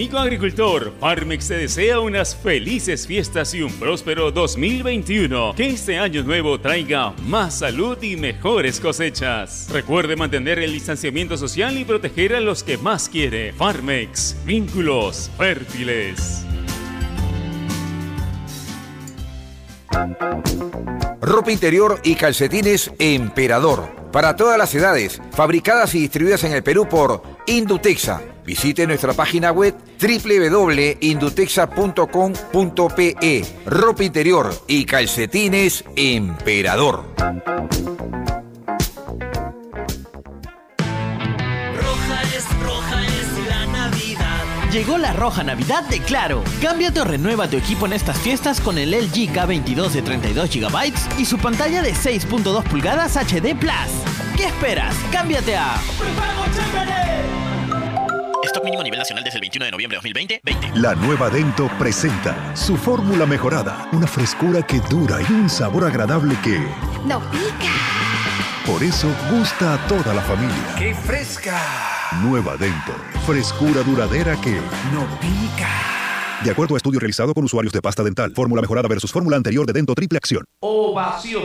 Amigo agricultor, Farmex te desea unas felices fiestas y un próspero 2021. Que este año nuevo traiga más salud y mejores cosechas. Recuerde mantener el distanciamiento social y proteger a los que más quiere. Farmex, vínculos fértiles. Ropa interior y calcetines Emperador. Para todas las edades, fabricadas y distribuidas en el Perú por Indutexa. Visite nuestra página web www.indutexa.com.pe. Ropa interior y calcetines Emperador. Llegó la roja Navidad de Claro. Cámbiate o renueva tu equipo en estas fiestas con el LG K22 de 32 GB y su pantalla de 6.2 pulgadas HD Plus. ¿Qué esperas? Cámbiate a Stock mínimo a nivel nacional desde el 21 de noviembre de 2020. 20. La nueva Dento presenta su fórmula mejorada, una frescura que dura y un sabor agradable que no pica. Por eso gusta a toda la familia. ¡Qué fresca! Nueva Dento, frescura duradera que no pica. De acuerdo a estudio realizado con usuarios de pasta dental, fórmula mejorada versus fórmula anterior de Dento Triple Acción. Ovación.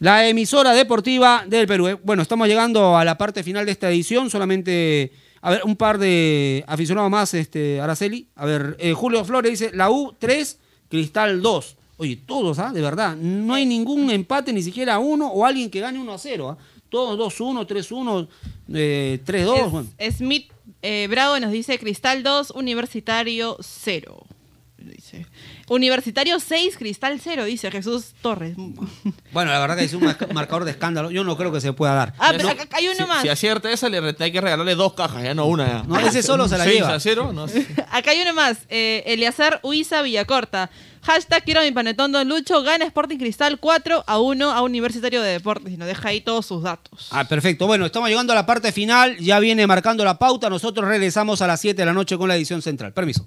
La emisora deportiva del Perú. ¿eh? Bueno, estamos llegando a la parte final de esta edición. Solamente, a ver, un par de aficionados más, este, Araceli. A ver, eh, Julio Flores dice, la U 3, Cristal 2. Oye, todos, ¿ah? De verdad. No hay ningún empate, ni siquiera uno, o alguien que gane 1 a 0. ¿ah? Todos 2-1, 3-1, eh, 3-2. Bueno. Smith eh, Bravo nos dice Cristal 2, Universitario 0. Universitario 6, Cristal 0, dice Jesús Torres. Bueno, la verdad que es un marcador de escándalo. Yo no creo que se pueda dar. Ah, pero acá hay uno Si, más. si acierta esa, le hay que regalarle dos cajas, ya no una. Ya. No, ese solo se la lleva. a cero, no sé. Acá hay uno más. Eh, Eliazar Huiza Villacorta. Hashtag quiero mi panetón Don Lucho. Gana Sporting Cristal 4 a 1 a Universitario de Deportes. Y nos deja ahí todos sus datos. Ah, perfecto. Bueno, estamos llegando a la parte final. Ya viene marcando la pauta. Nosotros regresamos a las 7 de la noche con la edición central. Permiso.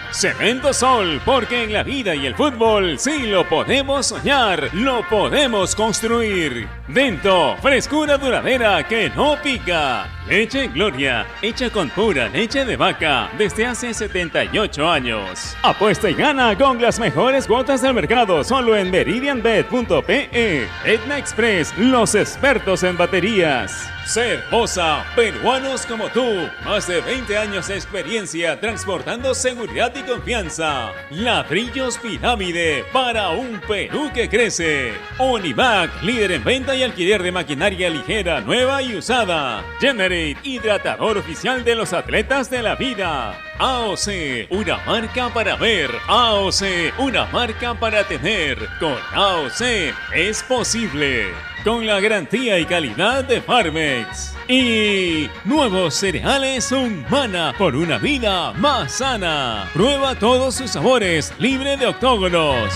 Cemento Sol, porque en la vida y el fútbol sí lo podemos soñar, lo podemos construir. Dento, frescura duradera que no pica. Leche Gloria, hecha con pura leche de vaca desde hace 78 años. Apuesta y gana con las mejores cuotas del mercado solo en meridianbet.pe. Etna Express, los expertos en baterías. Cervosa, peruanos como tú, más de 20 años de experiencia transportando seguridad y confianza. Ladrillos Pirámide para un Perú que crece. Onivac, líder en venta y alquiler de maquinaria ligera, nueva y usada. Generate, hidratador oficial de los atletas de la vida. AOC, una marca para ver. AOC, una marca para tener. Con AOC es posible. Con la garantía y calidad de Farmex. Y nuevos cereales Humana por una vida más sana. Prueba todos sus sabores, libre de octógonos.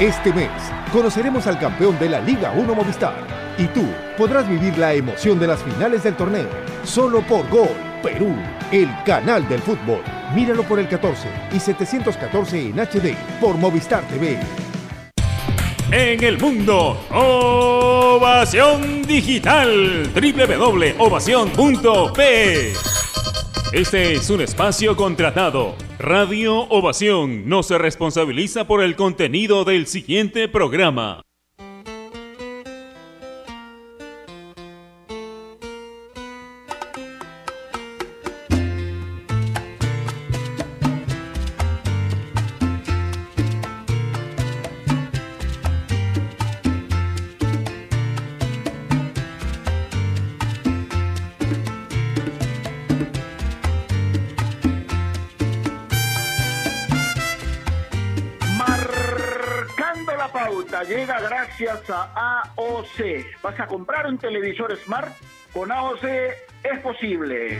Este mes conoceremos al campeón de la Liga 1 Movistar y tú podrás vivir la emoción de las finales del torneo solo por Gol Perú, el canal del fútbol. Míralo por el 14 y 714 en HD por Movistar TV. En el mundo, Ovación Digital, www.ovación.p. Este es un espacio contratado. Radio Ovación no se responsabiliza por el contenido del siguiente programa. ¿Vas a comprar un televisor Smart? Con AOC es posible.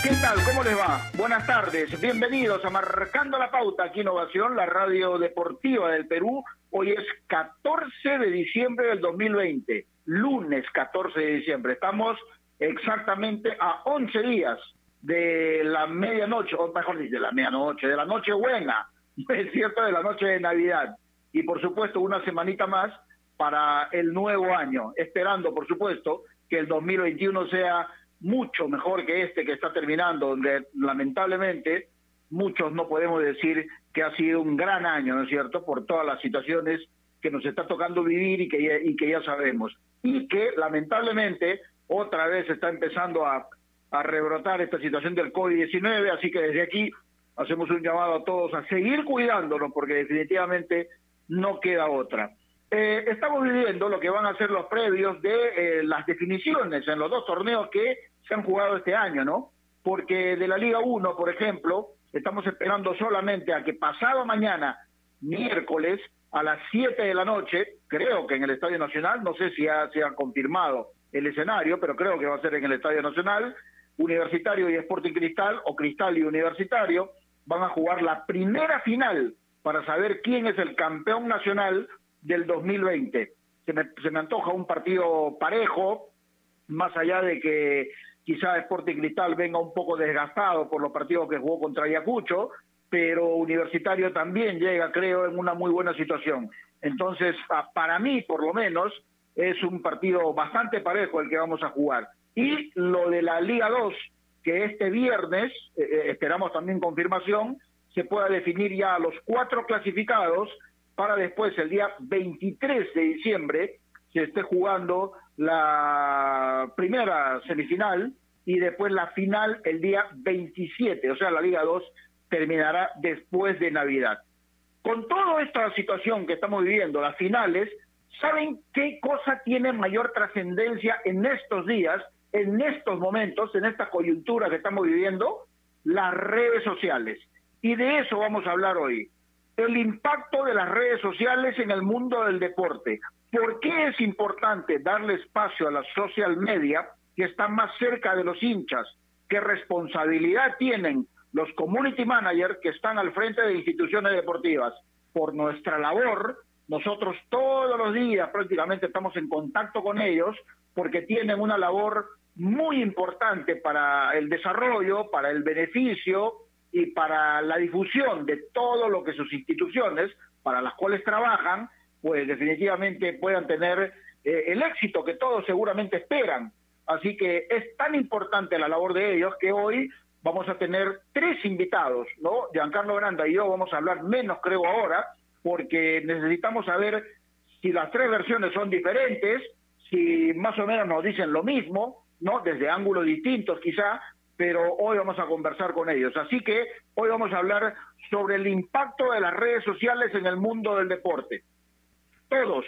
¿qué tal? ¿Cómo les va? Buenas tardes, bienvenidos a Marcando la Pauta aquí en Ovación, la radio deportiva del Perú. Hoy es 14 de diciembre del 2020, lunes 14 de diciembre. Estamos exactamente a 11 días de la medianoche, o mejor dicho, de la medianoche, de la noche buena, es cierto, de la noche de Navidad. Y por supuesto, una semanita más para el nuevo año, esperando, por supuesto, que el 2021 sea mucho mejor que este que está terminando, donde lamentablemente muchos no podemos decir que ha sido un gran año, ¿no es cierto?, por todas las situaciones que nos está tocando vivir y que ya, y que ya sabemos. Y que lamentablemente otra vez está empezando a, a rebrotar esta situación del COVID-19, así que desde aquí hacemos un llamado a todos a seguir cuidándonos porque definitivamente no queda otra. Eh, estamos viviendo lo que van a ser los previos de eh, las definiciones en los dos torneos que se han jugado este año, ¿no? Porque de la Liga 1, por ejemplo, estamos esperando solamente a que pasado mañana, miércoles, a las 7 de la noche, creo que en el Estadio Nacional, no sé si ha, se ha confirmado el escenario, pero creo que va a ser en el Estadio Nacional, Universitario y Sporting Cristal, o Cristal y Universitario, van a jugar la primera final para saber quién es el campeón nacional del 2020. Se me, se me antoja un partido parejo, más allá de que quizá Sporting Cristal venga un poco desgastado por los partidos que jugó contra Ayacucho, pero Universitario también llega, creo, en una muy buena situación. Entonces, para mí, por lo menos, es un partido bastante parejo el que vamos a jugar. Y lo de la Liga 2, que este viernes, eh, esperamos también confirmación, se pueda definir ya a los cuatro clasificados para después, el día 23 de diciembre, se esté jugando la primera semifinal y después la final el día 27, o sea, la Liga 2 terminará después de Navidad. Con toda esta situación que estamos viviendo, las finales, ¿saben qué cosa tiene mayor trascendencia en estos días, en estos momentos, en esta coyuntura que estamos viviendo? Las redes sociales. Y de eso vamos a hablar hoy. El impacto de las redes sociales en el mundo del deporte. ¿Por qué es importante darle espacio a la social media que están más cerca de los hinchas? ¿Qué responsabilidad tienen los community managers que están al frente de instituciones deportivas? Por nuestra labor, nosotros todos los días prácticamente estamos en contacto con ellos porque tienen una labor muy importante para el desarrollo, para el beneficio y para la difusión de todo lo que sus instituciones, para las cuales trabajan, pues definitivamente puedan tener eh, el éxito que todos seguramente esperan. Así que es tan importante la labor de ellos que hoy vamos a tener tres invitados, ¿no? Giancarlo Granda y yo vamos a hablar menos, creo, ahora, porque necesitamos saber si las tres versiones son diferentes, si más o menos nos dicen lo mismo, ¿no? Desde ángulos distintos quizá, pero hoy vamos a conversar con ellos. Así que hoy vamos a hablar sobre el impacto de las redes sociales en el mundo del deporte todos,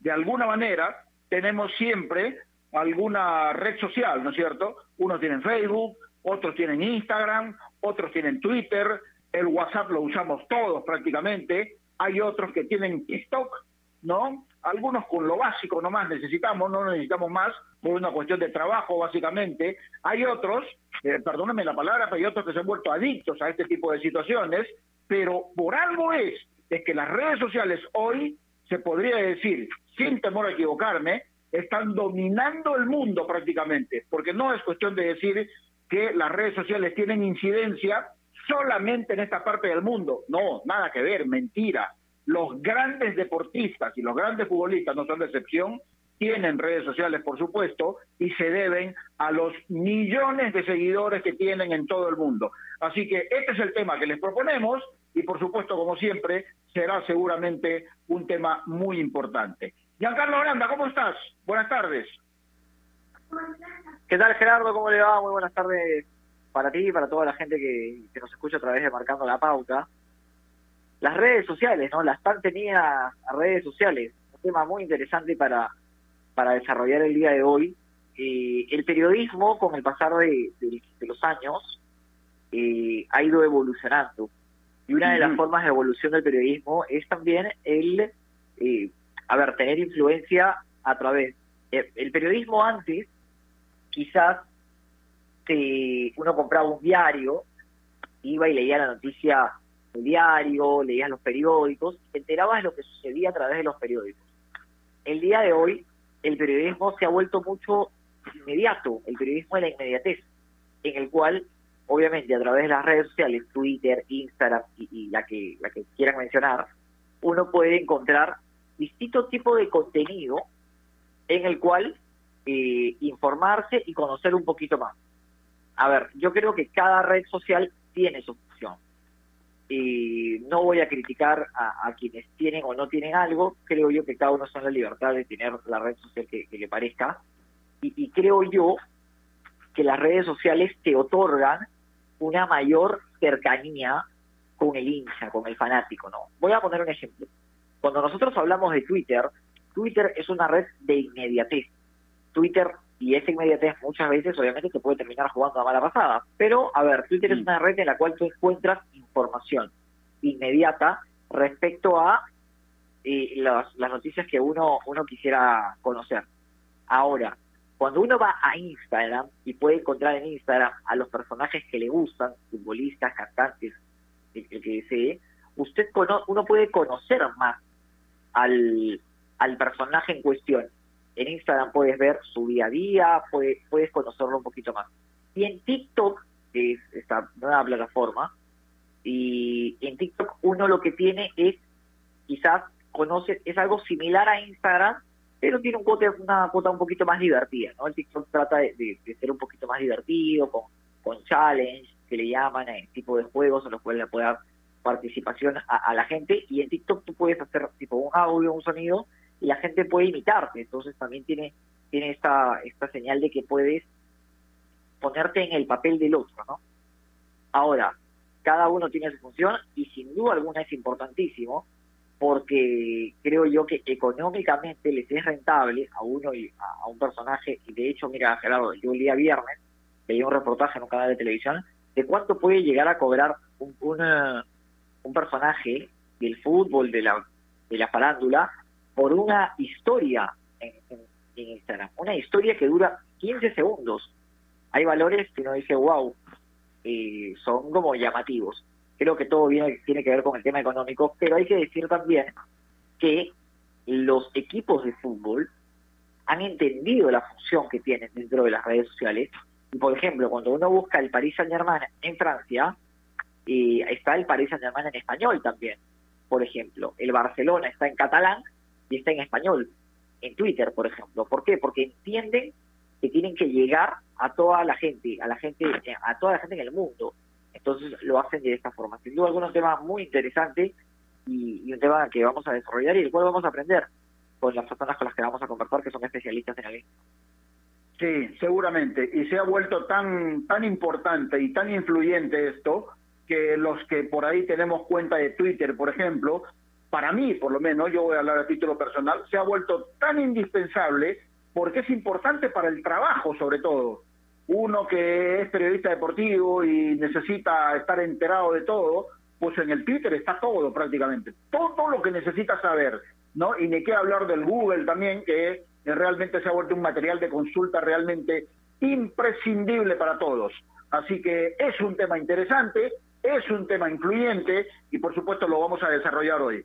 de alguna manera, tenemos siempre alguna red social, ¿no es cierto? Unos tienen Facebook, otros tienen Instagram, otros tienen Twitter, el WhatsApp lo usamos todos prácticamente, hay otros que tienen TikTok, ¿no? Algunos con lo básico nomás necesitamos, no necesitamos más por una cuestión de trabajo básicamente. Hay otros, eh, perdónenme la palabra, pero hay otros que se han vuelto adictos a este tipo de situaciones, pero por algo es, es que las redes sociales hoy se podría decir, sin temor a equivocarme, están dominando el mundo prácticamente, porque no es cuestión de decir que las redes sociales tienen incidencia solamente en esta parte del mundo. No, nada que ver, mentira. Los grandes deportistas y los grandes futbolistas no son de excepción, tienen redes sociales, por supuesto, y se deben a los millones de seguidores que tienen en todo el mundo. Así que este es el tema que les proponemos y, por supuesto, como siempre, será seguramente un tema muy importante. Giancarlo Aranda, ¿cómo estás? Buenas tardes. ¿Qué tal, Gerardo? ¿Cómo le va? Muy buenas tardes para ti y para toda la gente que, que nos escucha a través de Marcando la Pauta. Las redes sociales, ¿no? Las tan tenidas redes sociales. Un tema muy interesante para, para desarrollar el día de hoy. Eh, el periodismo, con el pasar de, de, de los años, eh, ha ido evolucionando. Y una de las formas de evolución del periodismo es también el, eh, a ver, tener influencia a través. Eh, el periodismo antes, quizás se- uno compraba un diario, iba y leía la noticia del diario, leía los periódicos, te enterabas de lo que sucedía a través de los periódicos. El día de hoy, el periodismo se ha vuelto mucho inmediato, el periodismo de la inmediatez, en el cual, obviamente, a través de las redes sociales, Twitter, Instagram y, y la que la que quieran mencionar, uno puede encontrar distintos tipos de contenido en el cual eh, informarse y conocer un poquito más. A ver, yo creo que cada red social tiene su función. Y no voy a criticar a, quienes tienen o no tienen algo, creo yo que cada uno tiene la libertad de tener la red social que, que le parezca. Y, y creo yo que las redes sociales te otorgan una mayor cercanía con el hincha, con el fanático, ¿no? Voy a poner un ejemplo. Cuando nosotros hablamos de Twitter, Twitter es una red de inmediatez. Twitter y esa inmediatez muchas veces obviamente te puede terminar jugando a mala pasada. Pero, a ver, Twitter es una red en la cual tú encuentras información inmediata respecto a eh, las, las noticias que uno, uno quisiera conocer. Ahora, cuando uno va a Instagram y puede encontrar en Instagram a los personajes que le gustan, futbolistas, cantantes, el, el que desee, usted cono- uno puede conocer más al, al personaje en cuestión. En Instagram puedes ver su día a día, puedes, puedes conocerlo un poquito más. Y en TikTok, que es esta nueva plataforma, y en TikTok uno lo que tiene es, quizás conoce, es algo similar a Instagram, pero tiene un cuota, una cuota un poquito más divertida, ¿no? El TikTok trata de, ser un poquito más divertido, con, con challenge, que le llaman, en tipo de juegos en los cuales le puede dar participación a, a la gente, y en TikTok tú puedes hacer tipo un audio, un sonido, y la gente puede imitarte, entonces también tiene, tiene esta, esta señal de que puedes ponerte en el papel del otro, ¿no? Ahora, cada uno tiene su función y sin duda alguna es importantísimo porque creo yo que económicamente les es rentable a uno y a, un personaje, y de hecho, mira, Gerardo, yo el día viernes leí un reportaje en un canal de televisión de cuánto puede llegar a cobrar un, un personaje del fútbol, de la, de la farándula, por una historia en, Instagram. Una historia que dura 15 segundos. Hay valores que uno dice, wow, eh, son como llamativos. Creo que todo viene, tiene que ver con el tema económico, pero hay que decir también que los equipos de fútbol han entendido la función que tienen dentro de las redes sociales. Y, por ejemplo, cuando uno busca el Paris Saint-Germain en Francia, eh, está el Paris Saint-Germain en español también. Por ejemplo, el Barcelona está en catalán está en español, en Twitter, por ejemplo. ¿Por qué? Porque entienden que tienen que llegar a toda la gente, a la gente, a toda la gente en el mundo. Entonces lo hacen de esta forma. Sin duda alguna un tema muy interesante y, un tema que vamos a desarrollar y el cual vamos a aprender con las personas con las que vamos a conversar que son especialistas en el Sí, seguramente. Y se ha vuelto tan, tan importante y tan influyente esto que los que por ahí tenemos cuenta de Twitter, por ejemplo, para mí, por lo menos, yo voy a hablar a título personal, se ha vuelto tan indispensable porque es importante para el trabajo, sobre todo. Uno que es periodista deportivo y necesita estar enterado de todo, pues en el Twitter está todo prácticamente, todo lo que necesita saber, ¿no? Y ni qué hablar del Google también, que realmente se ha vuelto un material de consulta realmente imprescindible para todos. Así que es un tema interesante, es un tema influyente y por supuesto lo vamos a desarrollar hoy.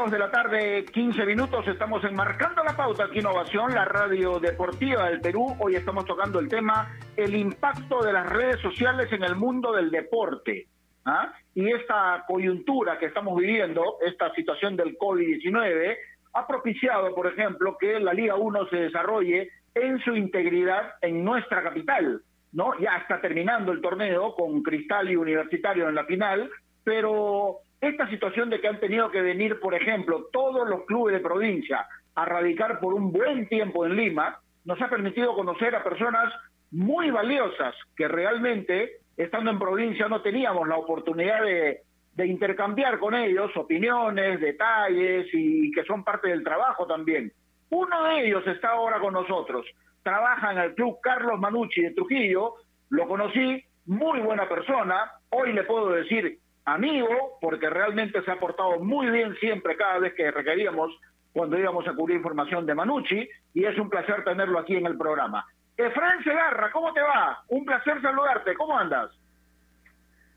Dos de la tarde, 15 minutos, estamos enmarcando la pauta aquí Innovación, la radio deportiva del Perú. Hoy estamos tocando el tema, el impacto de las redes sociales en el mundo del deporte. ¿ah? Y esta coyuntura que estamos viviendo, esta situación del COVID-19, ha propiciado, por ejemplo, que la Liga 1 se desarrolle en su integridad en nuestra capital. ¿no? Ya está terminando el torneo con Cristal y Universitario en la final, pero esta situación de que han tenido que venir, por ejemplo, todos los clubes de provincia a radicar por un buen tiempo en Lima, nos ha permitido conocer a personas muy valiosas que realmente, estando en provincia, no teníamos la oportunidad de, de intercambiar con ellos opiniones, detalles y que son parte del trabajo también. Uno de ellos está ahora con nosotros, trabaja en el club Carlos Manucci de Trujillo, lo conocí, muy buena persona, hoy le puedo decir amigo, porque realmente se ha portado muy bien siempre cada vez que requeríamos cuando íbamos a cubrir información de Manucci, y es un placer tenerlo aquí en el programa. Efraín Segarra, ¿cómo te va? Un placer saludarte, ¿cómo andas?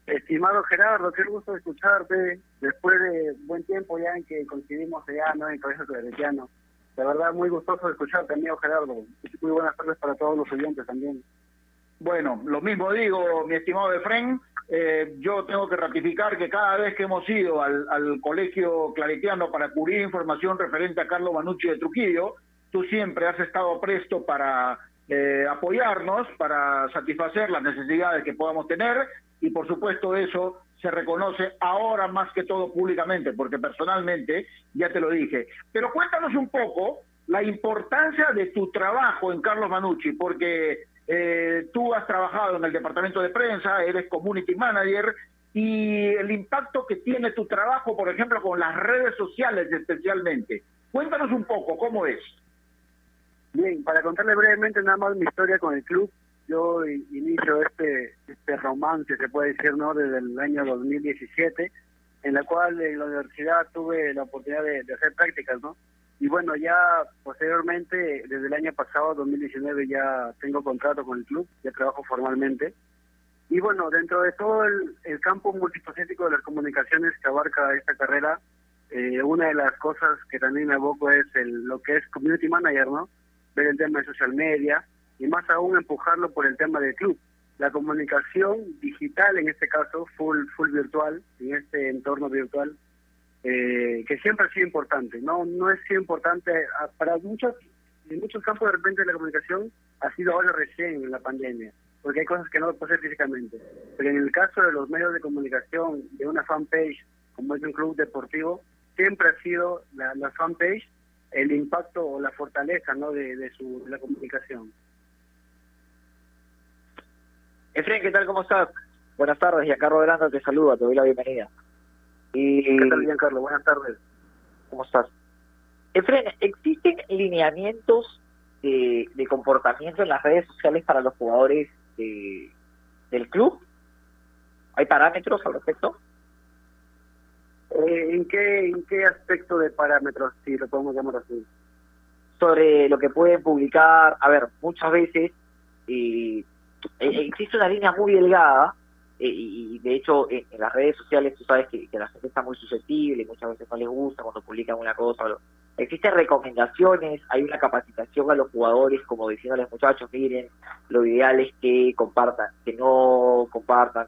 Estimado Gerardo, qué gusto escucharte después de buen tiempo ya en que coincidimos allá ¿no? en el Colegio Claretiano. De verdad, muy gustoso escucharte, amigo Gerardo. Muy buenas tardes para todos los oyentes también. Bueno, lo mismo digo, mi estimado Efren, eh, yo tengo que ratificar que cada vez que hemos ido al, colegio claretiano para cubrir información referente a Carlos Manucci de Trujillo, tú siempre has estado presto para eh, apoyarnos, para satisfacer las necesidades que podamos tener y por supuesto eso se reconoce ahora más que todo públicamente, porque personalmente ya te lo dije. Pero cuéntanos un poco la importancia de tu trabajo en Carlos Manucci, porque eh, tú has trabajado en el departamento de prensa, eres community manager y el impacto que tiene tu trabajo, por ejemplo, con las redes sociales especialmente. Cuéntanos un poco, ¿cómo es? Bien, para contarle brevemente nada más mi historia con el club, yo inicio este, este romance, se puede decir, ¿no? Desde el año 2017, en la cual en la universidad tuve la oportunidad de, de hacer prácticas, ¿no? Y bueno, ya posteriormente, desde el año pasado, 2019, ya tengo contrato con el club, ya trabajo formalmente. Y bueno, dentro de todo el, el campo multifacético de las comunicaciones que abarca esta carrera, eh, una de las cosas que también aboco es el, lo que es community manager, ¿no? Ver el tema de social media y más aún empujarlo por el tema del club. La comunicación digital, en este caso, full, full virtual, en este entorno virtual, eh, que siempre ha sido importante. No no es sido importante ah, para muchos, en muchos campos de repente la comunicación ha sido ahora recién en la pandemia, porque hay cosas que no lo hacer físicamente. Pero en el caso de los medios de comunicación, de una fanpage, como es un club deportivo, siempre ha sido la, la fanpage el impacto o la fortaleza ¿no? de, de su de la comunicación. Efren, ¿qué tal? ¿Cómo estás? Buenas tardes, Giancarlo Granda te saluda, te doy la bienvenida. Y... ¿Qué tal, Giancarlo? Buenas tardes. ¿Cómo estás? Efren, ¿existen lineamientos de, de comportamiento en las redes sociales para los jugadores de, del club? ¿Hay parámetros al respecto? Eh, ¿en, qué, ¿En qué aspecto de parámetros, si lo podemos llamar así? Sobre lo que pueden publicar, a ver, muchas veces eh, existe una línea muy delgada eh, y de hecho en, en, las redes sociales tú sabes que, la gente está muy susceptible, muchas veces no les gusta cuando publican una cosa. Existen recomendaciones, hay una capacitación a los jugadores como diciéndoles muchachos, miren, lo ideal es que compartan, que no compartan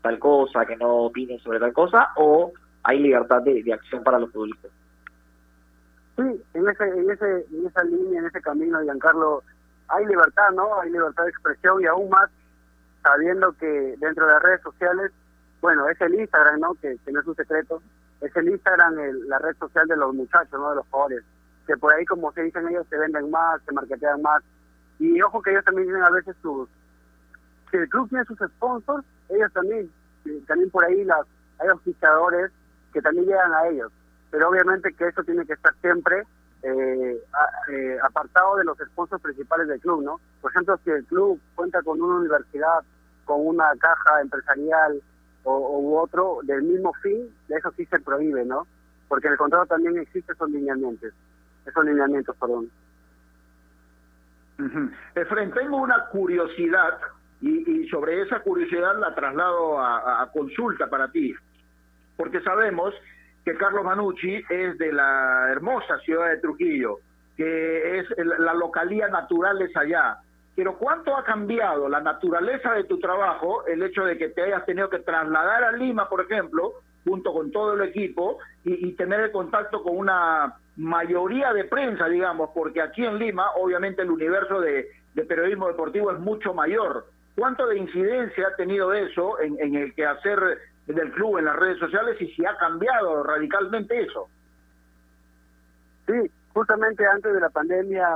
tal cosa, que no opinen sobre tal cosa, o hay libertad de, de acción para los futbolistas. Sí, en, ese, en, ese, en esa línea, en ese camino, Giancarlo, hay libertad, ¿no? Hay libertad de expresión y aún más sabiendo que dentro de las redes sociales, bueno, es el Instagram, ¿no? Que, que no es un secreto, es el Instagram el- la red social de los muchachos, ¿no? De los jugadores, que por ahí, como se dicen ellos, se venden más, se marketean más. Y ojo que ellos también tienen a veces sus... Si el club tiene sus sponsors, ellos también, también por ahí las, hay auspiciadores que también llegan a ellos. Pero obviamente que eso tiene que estar siempre eh, a- eh, apartado de los sponsors principales del club, ¿no? Por ejemplo, si el club cuenta con una universidad, con una caja empresarial o, u otro del mismo fin, de eso sí se prohíbe, ¿no? Porque en el contrato también existen esos lineamientos, esos lineamientos, perdón. Efren, tengo una curiosidad y, y sobre esa curiosidad la traslado a- a consulta para ti, porque sabemos que Carlos Manucci es de la hermosa ciudad de Trujillo, que es la localía natural es allá. Pero ¿cuánto ha cambiado la naturaleza de tu trabajo el hecho de que te hayas tenido que trasladar a Lima, por ejemplo, junto con todo el equipo y, tener el contacto con una mayoría de prensa, digamos, porque aquí en Lima, obviamente, el universo de, de periodismo deportivo es mucho mayor. ¿Cuánto de incidencia ha tenido eso en, en el quehacer del club en las redes sociales y si ha cambiado radicalmente eso? Sí, justamente antes de la pandemia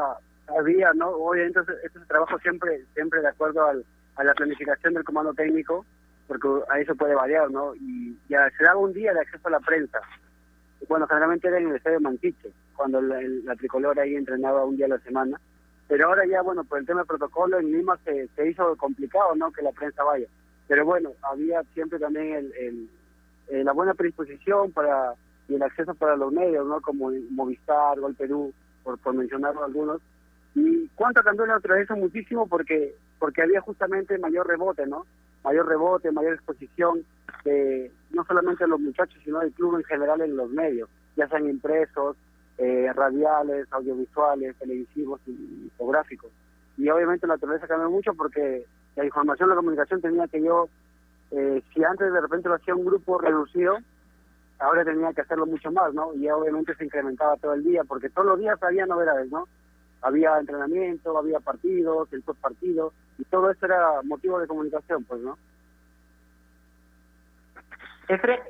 había, ¿no? Obviamente ese trabajo siempre siempre de acuerdo al, a la planificación del comando técnico, porque ahí se puede variar, ¿no? Y ya se daba un día de acceso a la prensa. Bueno, generalmente era en el estadio Manquiche, cuando la tricolor ahí entrenaba un día a la semana. Pero ahora ya, bueno, por el tema de protocolo en Lima se, se hizo complicado, ¿no? Que la prensa vaya. Pero bueno, había siempre también el, eh, la buena predisposición para y el acceso para los medios, ¿no? Como Movistar, Gol Perú, por, por mencionar algunos. ¿Y cuánto cambió la naturaleza? Muchísimo porque porque había justamente mayor rebote, ¿no? Mayor rebote, mayor exposición de no solamente de los muchachos, sino del club en general en los medios, ya sean impresos, eh, radiales, audiovisuales, televisivos y fotográficos. Y obviamente la naturaleza cambió mucho porque la información, la comunicación tenía que yo, eh, si antes de repente lo hacía un grupo reducido, ahora tenía que hacerlo mucho más, ¿no? Y obviamente se incrementaba todo el día, porque todos los días había novedades, ¿no? Había entrenamiento, había partidos, el post partido, y todo eso era motivo de comunicación, pues, ¿no? Efren,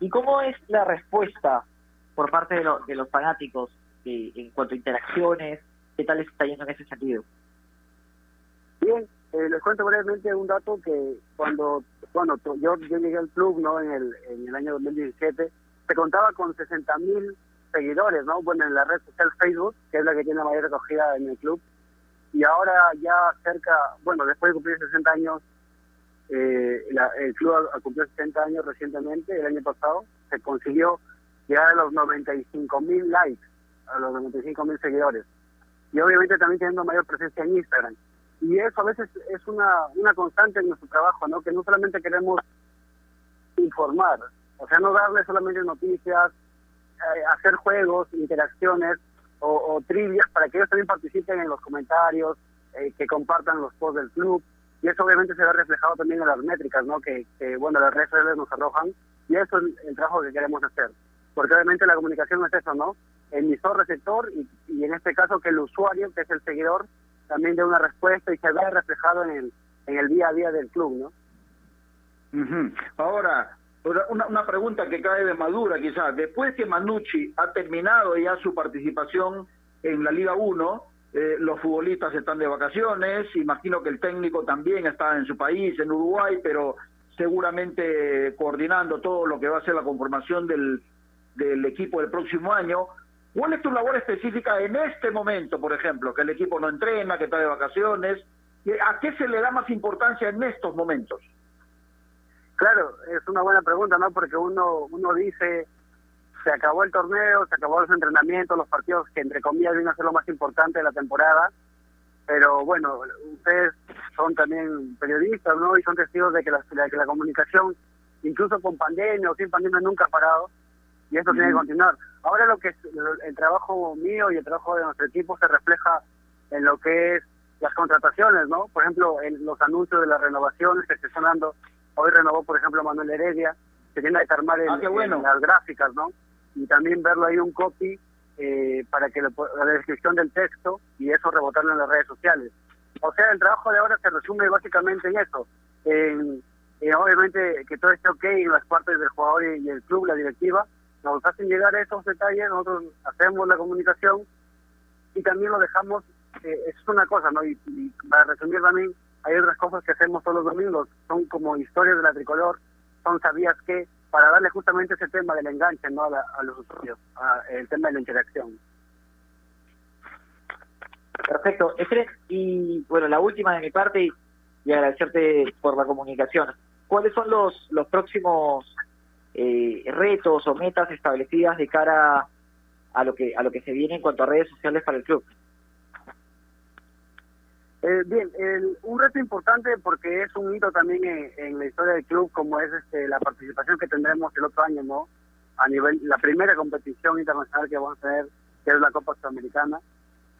¿y cómo es la respuesta por parte de, lo- de los fanáticos eh, en cuanto a interacciones? ¿Qué tal les está yendo en ese sentido? Eh, les cuento brevemente un dato que cuando, bueno, yo, yo llegué al club, ¿no? En el, en el año 2017, se contaba con 60 mil seguidores, ¿no? Bueno, en la red social Facebook, que es la que tiene mayor acogida en el club. Y ahora ya cerca, bueno, después de cumplir 60 años, eh, la- el club ha cumplido 60 años recientemente, el año pasado, se consiguió llegar a los 95 mil likes, a los 95 mil seguidores. Y obviamente también teniendo mayor presencia en Instagram. Y eso a veces es una, una constante en nuestro trabajo, ¿no? Que no solamente queremos informar, o sea, no darle solamente noticias, eh, hacer juegos, interacciones o, o trivias para que ellos también participen en los comentarios, eh, que compartan los posts del club. Y eso obviamente se ve reflejado también en las métricas, ¿no? Que, bueno, las redes sociales nos arrojan. Y eso es el, el trabajo que queremos hacer. Porque obviamente la comunicación no es eso, ¿no? Emisor, receptor y, y en este caso que el usuario, que es el seguidor, también dé una respuesta y se vea reflejado en el, en el día a día del club, ¿no? Ahora, una, una pregunta que cae de madura quizás. Después que Manucci ha terminado ya su participación en la Liga 1, eh, los futbolistas están de vacaciones, imagino que el técnico también está en su país, en Uruguay, pero seguramente coordinando todo lo que va a ser la conformación del, del equipo del próximo año. ¿Cuál es tu labor específica en este momento, por ejemplo, que el equipo no entrena, que está de vacaciones? ¿A qué se le da más importancia en estos momentos? Claro, es una buena pregunta, ¿no? Porque uno uno dice, se acabó el torneo, se acabó los entrenamientos, los partidos que entre comillas vienen a ser lo más importante de la temporada, pero bueno, ustedes son también periodistas, ¿no? Y son testigos de que la, de que la comunicación, incluso con pandemia o sin pandemia, nunca ha parado, y eso tiene que continuar. Ahora lo que es el trabajo mío y el trabajo de nuestro equipo se refleja en lo que es las contrataciones, ¿no? Por ejemplo, en los anuncios de las renovaciones que se están dando. Hoy renovó, por ejemplo, Manuel Heredia, se tiene que armar en, Ah, bueno. en las gráficas, ¿no? Y también verlo ahí un copy eh, para que lo la descripción del texto y eso rebotarlo en las redes sociales. O sea, el trabajo de ahora se resume básicamente en eso. En, en obviamente que todo esté ok en las partes del jugador y, y el club, la directiva, nos hacen llegar esos detalles, nosotros hacemos la comunicación y también lo dejamos, eh, es una cosa, ¿no? Y, para resumir también, hay otras cosas que hacemos todos los domingos, son como historias de la tricolor, son sabías que, para darle justamente ese tema del enganche, ¿no? A, la- a los usuarios, a- el tema de la interacción. Perfecto. Y bueno, la última de mi parte y, y agradecerte por la comunicación. ¿Cuáles son los, los próximos eh, retos o metas establecidas de cara a lo que a lo que se viene en cuanto a redes sociales para el club? Eh, bien, el- un reto importante porque es un hito también en, la historia del club, como es este, la participación que tendremos el otro año, ¿no? A nivel, la primera competición internacional que vamos a tener, que es la Copa Sudamericana.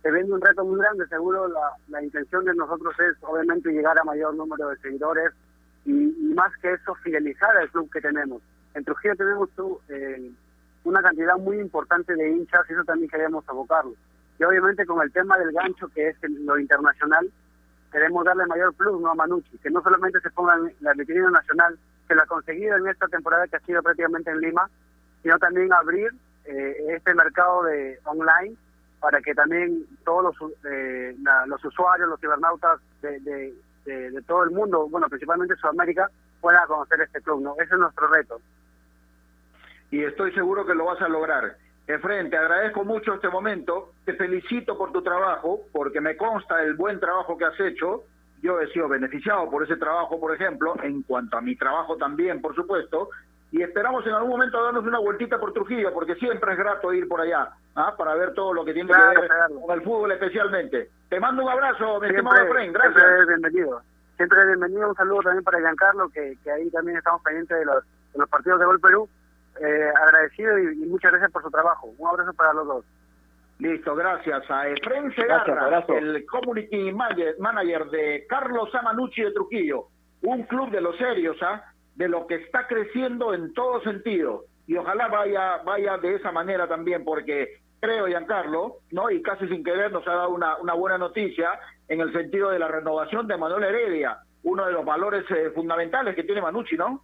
Se viene un reto muy grande, seguro la, la intención de nosotros es obviamente llegar a mayor número de seguidores y más que eso, fidelizar al club que tenemos. En Trujillo tenemos eh, una cantidad muy importante de hinchas y eso también queremos abocarlo. Y obviamente con el tema del gancho, que es lo internacional, queremos darle mayor plus ¿no? a Manucci, que no solamente se ponga en la vitrina nacional, que lo ha conseguido en esta temporada que ha sido prácticamente en Lima, sino también abrir eh, este mercado de online para que también todos los, eh, los usuarios, los cibernautas de, de, de- de todo el mundo, bueno, principalmente Sudamérica, puedan conocer este club, ¿no? Ese es nuestro reto. Y estoy seguro que lo vas a lograr. Efren, te agradezco mucho este momento, te felicito por tu trabajo, porque me consta el buen trabajo que has hecho. Yo he sido beneficiado por ese trabajo, por ejemplo, en cuanto a mi trabajo también, por supuesto, y esperamos en algún momento darnos una vueltita por Trujillo, porque siempre es grato ir por allá, ¿ah? para ver todo lo que tiene Claro, que ver claro. con el fútbol especialmente. Te mando un abrazo, mi estimado Efren, gracias. siempre es bienvenido. Siempre es bienvenido. Un saludo también para Giancarlo, que, que ahí también estamos pendientes de los, de los partidos de Gol Perú. Eh, agradecido y, y muchas gracias por su trabajo. Un abrazo para los dos. Listo, gracias a Efren Segarra, el community manager, manager de Carlos Amanucci de Trujillo, un club de los serios, ¿ah? de lo que está creciendo en todo sentido. Y ojalá vaya vaya de esa manera también, porque creo, Giancarlo, ¿no? y casi sin querer nos ha dado una, una buena noticia en el sentido de la renovación de Manuel Heredia, uno de los valores eh, fundamentales que tiene Manucci, ¿no?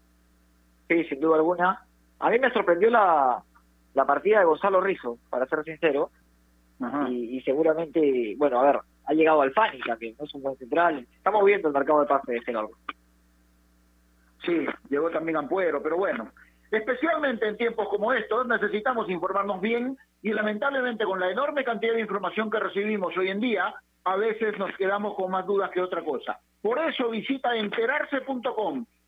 Sí, sin duda alguna. A mí me sorprendió la, la partida de Gonzalo Rizzo, para ser sincero. Y, y seguramente, bueno, a ver, ha llegado al Fani también, no es un buen central. Estamos viendo el mercado de pase de este largo. Sí, llegó también Ampuero, pero bueno, especialmente en tiempos como estos necesitamos informarnos bien y lamentablemente con la enorme cantidad de información que recibimos hoy en día, a veces nos quedamos con más dudas que otra cosa. Por eso visita enterarse.com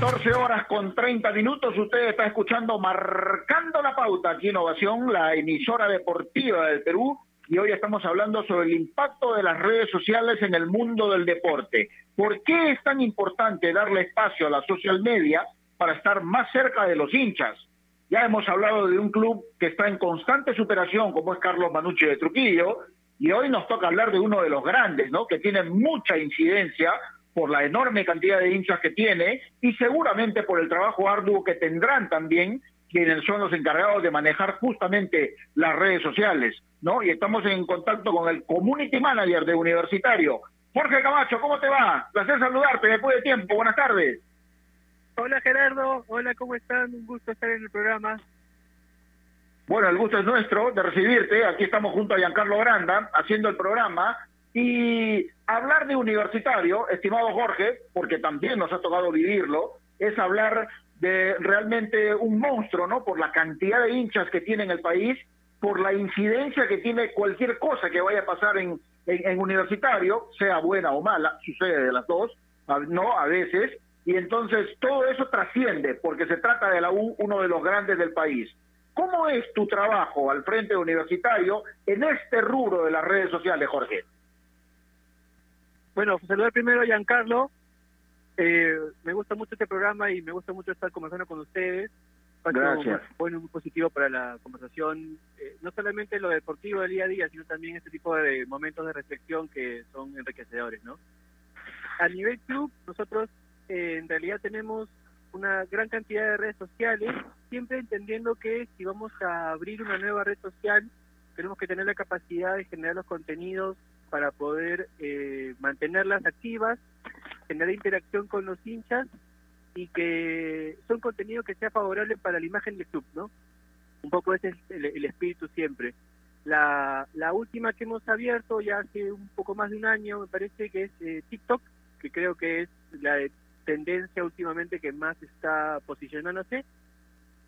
14 horas con 30 minutos, usted está escuchando Marcando la Pauta aquí en Ovación, la emisora deportiva del Perú, y hoy estamos hablando sobre el impacto de las redes sociales en el mundo del deporte. ¿Por qué es tan importante darle espacio a la social media para estar más cerca de los hinchas? Ya hemos hablado de un club que está en constante superación, como es Carlos Manucci de Trujillo, y hoy nos toca hablar de uno de los grandes, ¿no? Que tiene mucha incidencia por la enorme cantidad de hinchas que tiene y seguramente por el trabajo arduo que tendrán también quienes son los encargados de manejar justamente las redes sociales, ¿no? Y estamos en contacto con el community manager de Universitario. Jorge Camacho, ¿cómo te va? Placer saludarte después de tiempo. Buenas tardes. Hola Gerardo, hola, ¿cómo están? Un gusto estar en el programa. Bueno, el gusto es nuestro de recibirte. Aquí estamos junto a Giancarlo Granda haciendo el programa. Y hablar de universitario, estimado Jorge, porque también nos ha tocado vivirlo, es hablar de realmente un monstruo, ¿no? Por la cantidad de hinchas que tiene en el país, por la incidencia que tiene cualquier cosa que vaya a pasar en, en, universitario, sea buena o mala, sucede de las dos, no a veces, y entonces todo eso trasciende, porque se trata de la U, uno de los grandes del país. ¿Cómo es tu trabajo al frente universitario en este rubro de las redes sociales, Jorge? Bueno, saludar primero a Giancarlo. Eh, me gusta mucho este programa y me gusta mucho estar conversando con ustedes. Gracias. bueno muy positivo para la conversación, eh, no solamente lo deportivo del día a día, sino también este tipo de momentos de reflexión que son enriquecedores, ¿no? A nivel club, nosotros eh, en realidad tenemos una gran cantidad de redes sociales, siempre entendiendo que si vamos a abrir una nueva red social, tenemos que tener la capacidad de generar los contenidos para poder eh, mantenerlas activas, generar interacción con los hinchas y que son contenidos que sea favorable para la imagen del club, ¿no? Un poco ese es el, el espíritu siempre. La, la última que hemos abierto ya hace un poco más de un año, me parece que es eh, TikTok, que creo que es la de tendencia últimamente que más está posicionándose.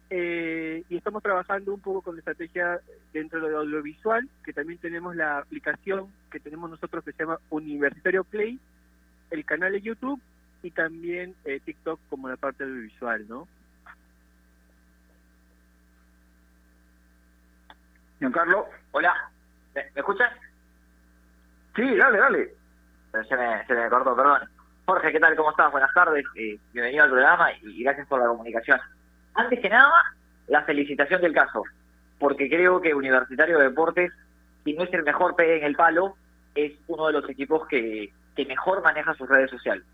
Eh, y estamos trabajando un poco con la estrategia dentro de lo audiovisual, que también tenemos la aplicación que tenemos nosotros que se llama Universitario Play, el canal de YouTube y también eh, TikTok como la parte audiovisual, ¿no? Giancarlo. Hola, ¿me, me escuchas? Sí, dale, dale. Pero se me, se me cortó, perdón. Jorge, ¿qué tal? ¿Cómo estás? Buenas tardes. eh, bienvenido al programa y, y gracias por la comunicación. Antes que nada, la felicitación del caso, porque creo que Universitario de Deportes, si no es el mejor pegue en el palo, es uno de los equipos que, que mejor maneja sus redes sociales.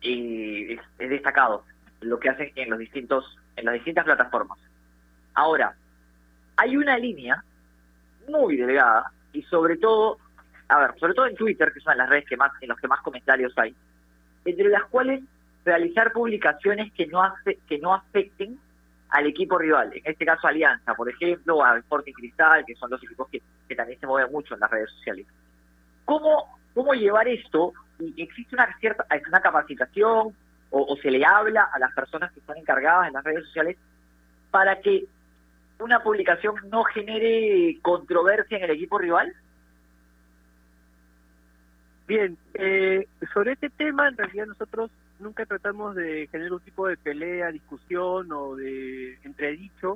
Y es, es destacado lo que hacen en los distintos en las distintas plataformas. Ahora, hay una línea muy delgada y sobre todo, a ver, sobre todo en Twitter, que son las redes que más en los que más comentarios hay, entre las cuales realizar publicaciones que no que no afecten al equipo rival, en este caso Alianza, por ejemplo, a Sporting Cristal, que son los equipos que, que también se mueven mucho en las redes sociales. ¿Cómo, cómo llevar esto? Y existe una cierta una capacitación o, o se le habla a las personas que están encargadas en las redes sociales para que una publicación no genere controversia en el equipo rival? Bien, eh, sobre este tema, en realidad nosotros nunca tratamos de generar un tipo de pelea, discusión o de entredicho,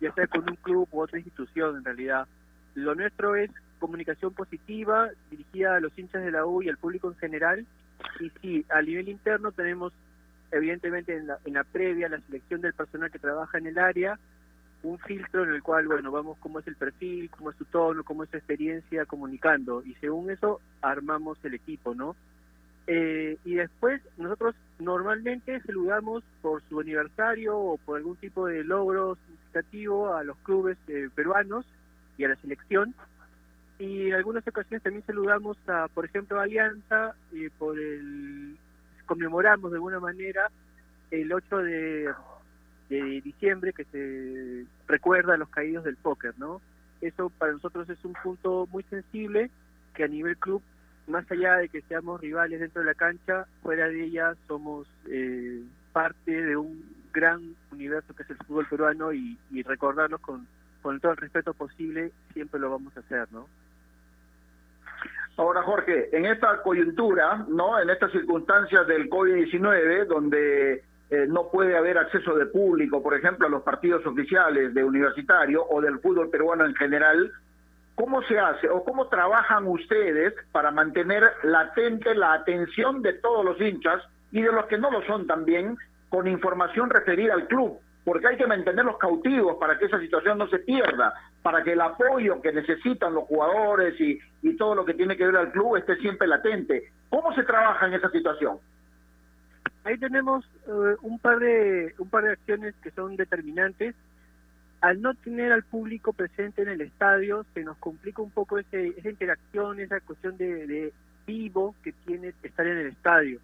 ya sea con un club u otra institución en realidad. Lo nuestro es comunicación positiva, dirigida a los hinchas de la U y al público en general. Y sí, a nivel interno tenemos, evidentemente, en la, en la previa, la selección del personal que trabaja en el área, un filtro en el cual, bueno, vamos cómo es el perfil, cómo es su tono, cómo es su experiencia comunicando. Y según eso, armamos el equipo, ¿no? Eh, y después nosotros normalmente saludamos por su aniversario o por algún tipo de logro significativo a los clubes eh, peruanos y a la selección. Y en algunas ocasiones también saludamos a, por ejemplo, Alianza eh, por el conmemoramos de alguna manera el 8 de, de diciembre que se recuerda a los caídos del póker, ¿no? Eso para nosotros es un punto muy sensible que a nivel club más allá de que seamos rivales dentro de la cancha, fuera de ella somos eh, parte de un gran universo que es el fútbol peruano y, y recordarlos con, con todo el respeto posible, siempre lo vamos a hacer, ¿no? Ahora, Jorge, en esta coyuntura, ¿no? En estas circunstancias del COVID-19, donde eh, no puede haber acceso de público, por ejemplo, a los partidos oficiales de universitario o del fútbol peruano en general, ¿cómo se hace o cómo trabajan ustedes para mantener latente la atención de todos los hinchas y de los que no lo son también con información referida al club? Porque hay que mantenerlos cautivos para que esa situación no se pierda, para que el apoyo que necesitan los jugadores y, y todo lo que tiene que ver al club esté siempre latente. ¿Cómo se trabaja en esa situación? Ahí tenemos eh, un par de un par de acciones que son determinantes. Al no tener al público presente en el estadio, se nos complica un poco ese, esa interacción, esa cuestión de, de vivo que tiene estar en el estadio.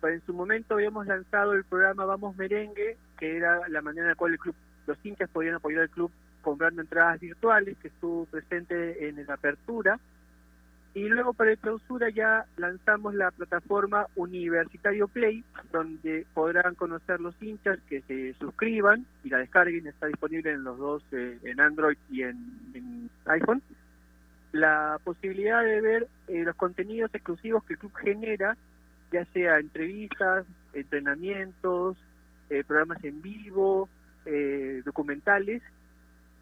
Pues en su momento habíamos lanzado el programa Vamos Merengue, que era la manera en la cual el club, los hinchas podían apoyar al club comprando entradas virtuales, que estuvo presente en la apertura. Y luego para el clausura ya lanzamos la plataforma Universitario Play, donde podrán conocer los hinchas que se suscriban y la descarguen, está disponible en los dos, eh, en Android y en, iPhone. La posibilidad de ver eh, los contenidos exclusivos que el club genera, ya sea entrevistas, entrenamientos, eh, programas en vivo, documentales,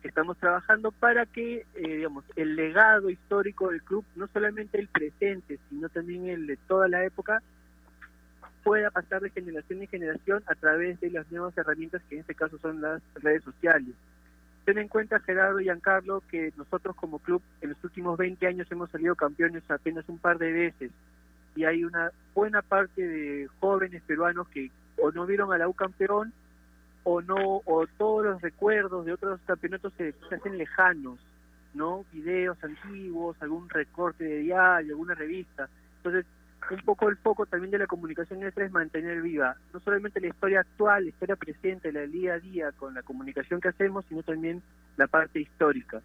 estamos trabajando para que, eh, digamos, el legado histórico del club, no solamente el presente, sino también el de toda la época, pueda pasar de generación en generación a través de las nuevas herramientas que en este caso son las redes sociales. Ten en cuenta, Gerardo y Giancarlo, que nosotros como club en los últimos 20 años hemos salido campeones apenas un par de veces y hay una buena parte de jóvenes peruanos que o no vieron a la U campeón o no o todos los recuerdos de otros campeonatos se, se, hacen lejanos no videos antiguos algún recorte de diario alguna revista. Entonces un poco el foco también de la comunicación nuestra es mantener viva no solamente la historia actual la historia presente la día a día con la comunicación que hacemos sino también la parte histórica.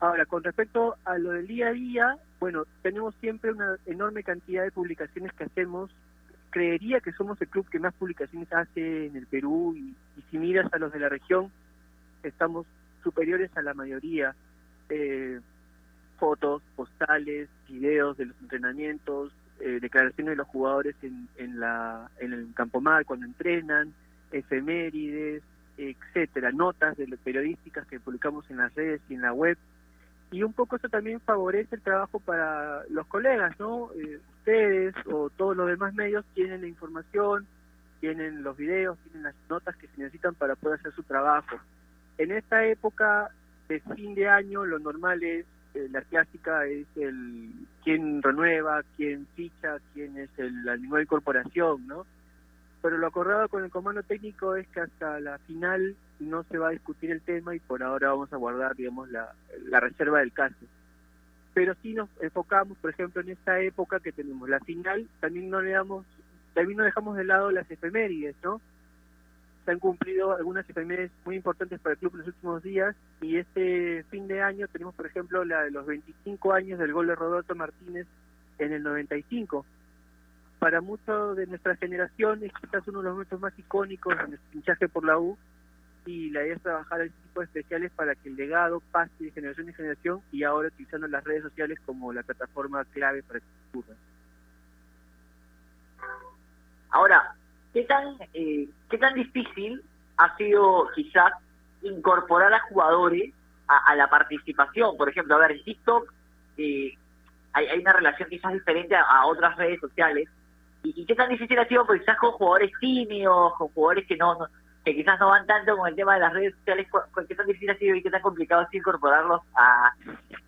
Ahora con respecto a lo del día a día bueno tenemos siempre una enorme cantidad de publicaciones que hacemos creería que somos el club que más publicaciones hace en el Perú y, si miras a los de la región, estamos superiores a la mayoría. Eh, fotos, postales, videos de los entrenamientos, eh, declaraciones de los jugadores en, en, la, en el campo mar cuando entrenan, efemérides, etcétera, notas de periodísticas que publicamos en las redes y en la web. Y un poco eso también favorece el trabajo para los colegas, ¿no? Eh, ustedes o todos los demás medios tienen la información, tienen los videos, tienen las notas que se necesitan para poder hacer su trabajo. En esta época de fin de año lo normal es, eh, la clásica es el quién renueva, quién ficha, quién es el, la nueva incorporación, ¿no? Pero lo acordado con el comando técnico es que hasta la final no se va a discutir el tema y por ahora vamos a guardar, digamos, la, reserva del caso pero sí nos enfocamos, por ejemplo, en esta época que tenemos la final, también no le damos, también no dejamos de lado las efemérides, ¿no? Se han cumplido algunas efemérides muy importantes para el club en los últimos días y este fin de año tenemos, por ejemplo, la de los 25 años del gol de Roberto Martínez en el 95. Para muchos de nuestra generación es quizás uno de los momentos más icónicos de nuestro hinchaje por la U y la idea es trabajar en tipos especiales para que el legado pase de generación en generación y ahora utilizando las redes sociales como la plataforma clave para que ocurra. Ahora, ¿qué tan, eh, ¿qué tan difícil ha sido quizás incorporar a jugadores a, a la participación? Por ejemplo, a ver, en TikTok eh, hay, hay, una relación quizás diferente a otras redes sociales. ¿Y, ¿Y, qué tan difícil ha sido pues, quizás con jugadores tímidos, con jugadores que no, no que quizás no van tanto con el tema de las redes sociales, qué tan difícil ha sido y qué tan complicado es incorporarlos a,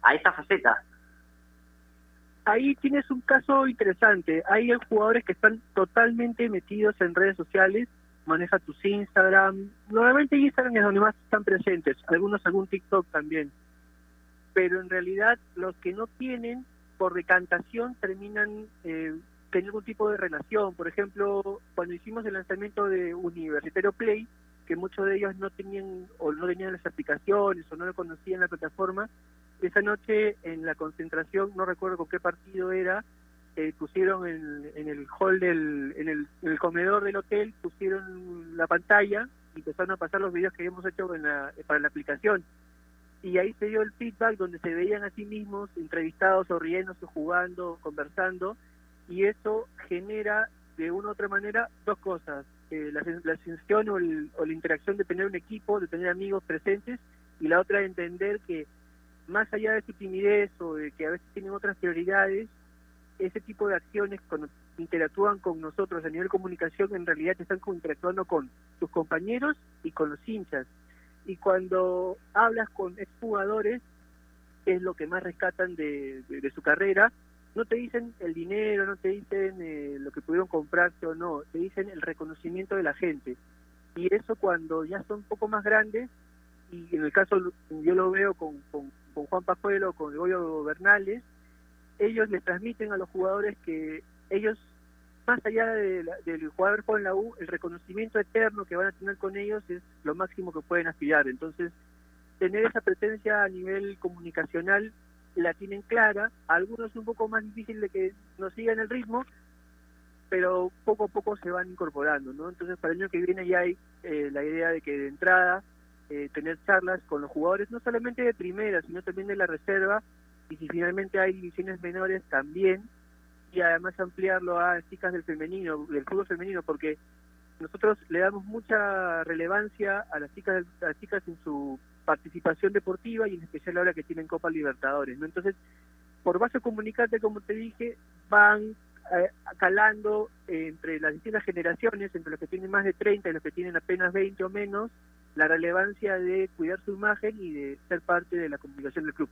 a esa faceta. Ahí tienes un caso interesante. Hay jugadores que están totalmente metidos en redes sociales, maneja tus Instagram. Normalmente Instagram es donde más están presentes, algunos algún TikTok también. Pero en realidad los que no tienen, por decantación, terminan eh, tener algún tipo de relación. Por ejemplo, cuando hicimos el lanzamiento de Universitario Play, que muchos de ellos no tenían o no tenían las aplicaciones o no lo conocían la plataforma, esa noche en la concentración, no recuerdo con qué partido era, eh, pusieron en, el hall del, en el, en el, comedor del hotel, pusieron la pantalla y empezaron a pasar los videos que habíamos hecho en la, para la aplicación. y ahí se dio el feedback donde se veían a sí mismos entrevistados o riéndose, jugando, conversando, y eso genera de una u otra manera dos cosas, eh, la, la sensación o, el- o la interacción de tener un equipo, de tener amigos presentes, y la otra de entender que más allá de su timidez o de que a veces tienen otras prioridades, ese tipo de acciones cuando interactúan con nosotros a nivel comunicación en realidad están co- interactuando con sus compañeros y con los hinchas. Y cuando hablas con exjugadores, es lo que más rescatan de- de su carrera, no te dicen el dinero, no te dicen eh, lo que pudieron comprarse o no, te dicen el reconocimiento de la gente. Y eso cuando ya son un poco más grandes, y en el caso yo lo veo con, con, Juan Pajuelo, con Goyo Bernales, ellos le transmiten a los jugadores que ellos, más allá de del jugador con la U, el reconocimiento eterno que van a tener con ellos es lo máximo que pueden aspirar. Entonces, tener esa presencia a nivel comunicacional la tienen clara, algunos un poco más difícil de que nos sigan el ritmo, pero poco a poco se van incorporando, ¿no? Entonces, para el año que viene ya hay eh, la idea de que de entrada eh, tener charlas con los jugadores, no solamente de primera, sino también de la reserva, y si finalmente hay divisiones menores también, y además ampliarlo a chicas del femenino, del fútbol femenino, porque nosotros le damos mucha relevancia a las chicas, a las chicas en su participación deportiva y en especial ahora que tienen Copa Libertadores, ¿no? Entonces, por base comunicante, como te dije, van eh, calando eh, entre las distintas generaciones, entre los que tienen más de 30 y los que tienen apenas 20 o menos, la relevancia de cuidar su imagen y de ser parte de la comunicación del club.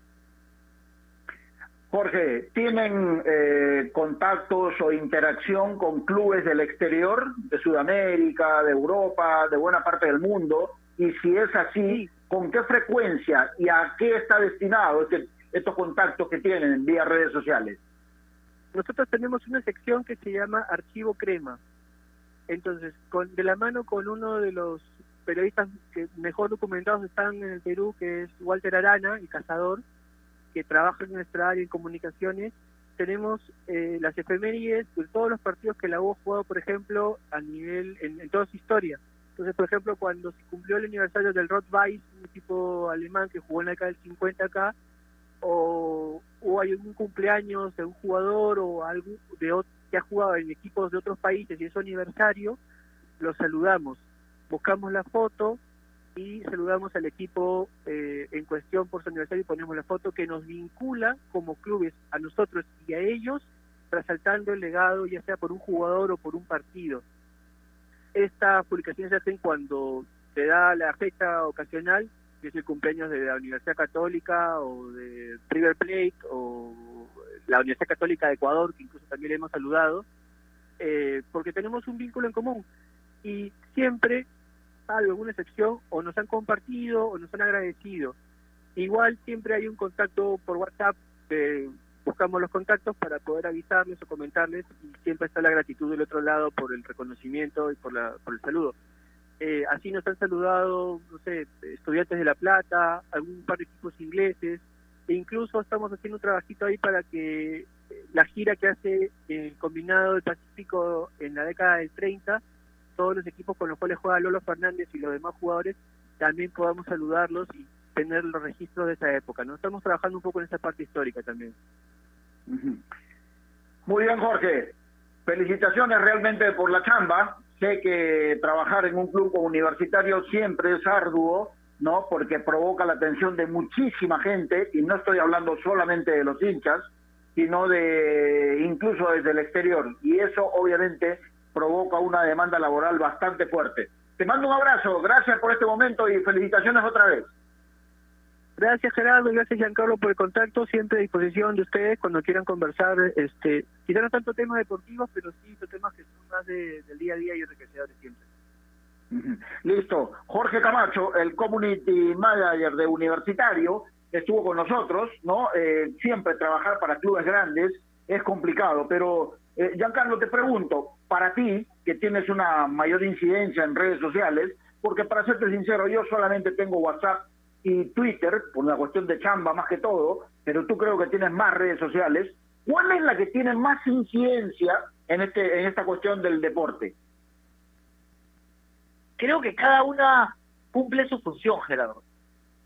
Jorge, ¿tienen eh, contactos o interacción con clubes del exterior, de Sudamérica, de Europa, de buena parte del mundo? Y si es así, ¿con qué frecuencia y a qué está destinado este- estos contactos que tienen vía redes sociales? Nosotros tenemos una sección que se llama Archivo Crema. Entonces, con, de la mano con uno de los periodistas que mejor documentados están en el Perú, que es Walter Arana, el cazador, que trabaja en nuestra área en comunicaciones, tenemos eh, las efemérides de todos los partidos que la U ha jugado, por ejemplo, a nivel, en, en toda su historia. Entonces, por ejemplo, cuando se cumplió el aniversario del Rottweiss, un equipo alemán que jugó en la década del 50 acá, o, o hay un cumpleaños de un jugador o algo de ot- que ha jugado en equipos de otros países y es su aniversario, lo saludamos, buscamos la foto y saludamos al equipo eh, en cuestión por su aniversario y ponemos la foto que nos vincula como clubes a nosotros y a ellos, resaltando el legado ya sea por un jugador o por un partido. Estas publicaciones se hacen cuando se da la fecha ocasional, que es el cumpleaños de la Universidad Católica o de River Plate o la Universidad Católica de Ecuador, que incluso también le hemos saludado, eh, porque tenemos un vínculo en común. Y siempre, salvo alguna excepción, o nos han compartido o nos han agradecido. Igual siempre hay un contacto por WhatsApp, que buscamos los contactos para poder avisarles o comentarles y siempre está la gratitud del otro lado por el reconocimiento y por, la, por el saludo. Eh, así nos han saludado, no sé, estudiantes de La Plata, algún par de equipos ingleses, e incluso estamos haciendo un trabajito ahí para que eh, la gira que hace el combinado del Pacífico en la década del 30, todos los equipos con los cuales juega Lolo Fernández y los demás jugadores, también podamos saludarlos y tener los registros de esa época. ¿no? Estamos trabajando un poco en esa parte histórica también. Muy bien, Jorge. Felicitaciones realmente por la chamba. Sé que trabajar en un club universitario siempre es arduo, ¿no? Porque provoca la atención de muchísima gente, y no estoy hablando solamente de los hinchas, sino de incluso desde el exterior. Y eso obviamente provoca una demanda laboral bastante fuerte. Te mando un abrazo, gracias por este momento y felicitaciones otra vez. Gracias Gerardo, gracias Giancarlo por el contacto, siempre a disposición de ustedes cuando quieran conversar, este, quizá no tanto temas deportivos, pero sí temas que son más de- del día a día y enriquecedores siempre. Listo. Jorge Camacho, el community manager de Universitario, estuvo con nosotros, ¿no? Eh, siempre trabajar para clubes grandes es complicado, pero eh, Giancarlo, te pregunto, para ti, que tienes una mayor incidencia en redes sociales, porque para serte sincero, yo solamente tengo WhatsApp y Twitter, por una cuestión de chamba más que todo, pero tú creo que tienes más redes sociales. ¿Cuál es la que tiene más incidencia en, este, en esta cuestión del deporte? creo que cada una cumple su función, Gerardo.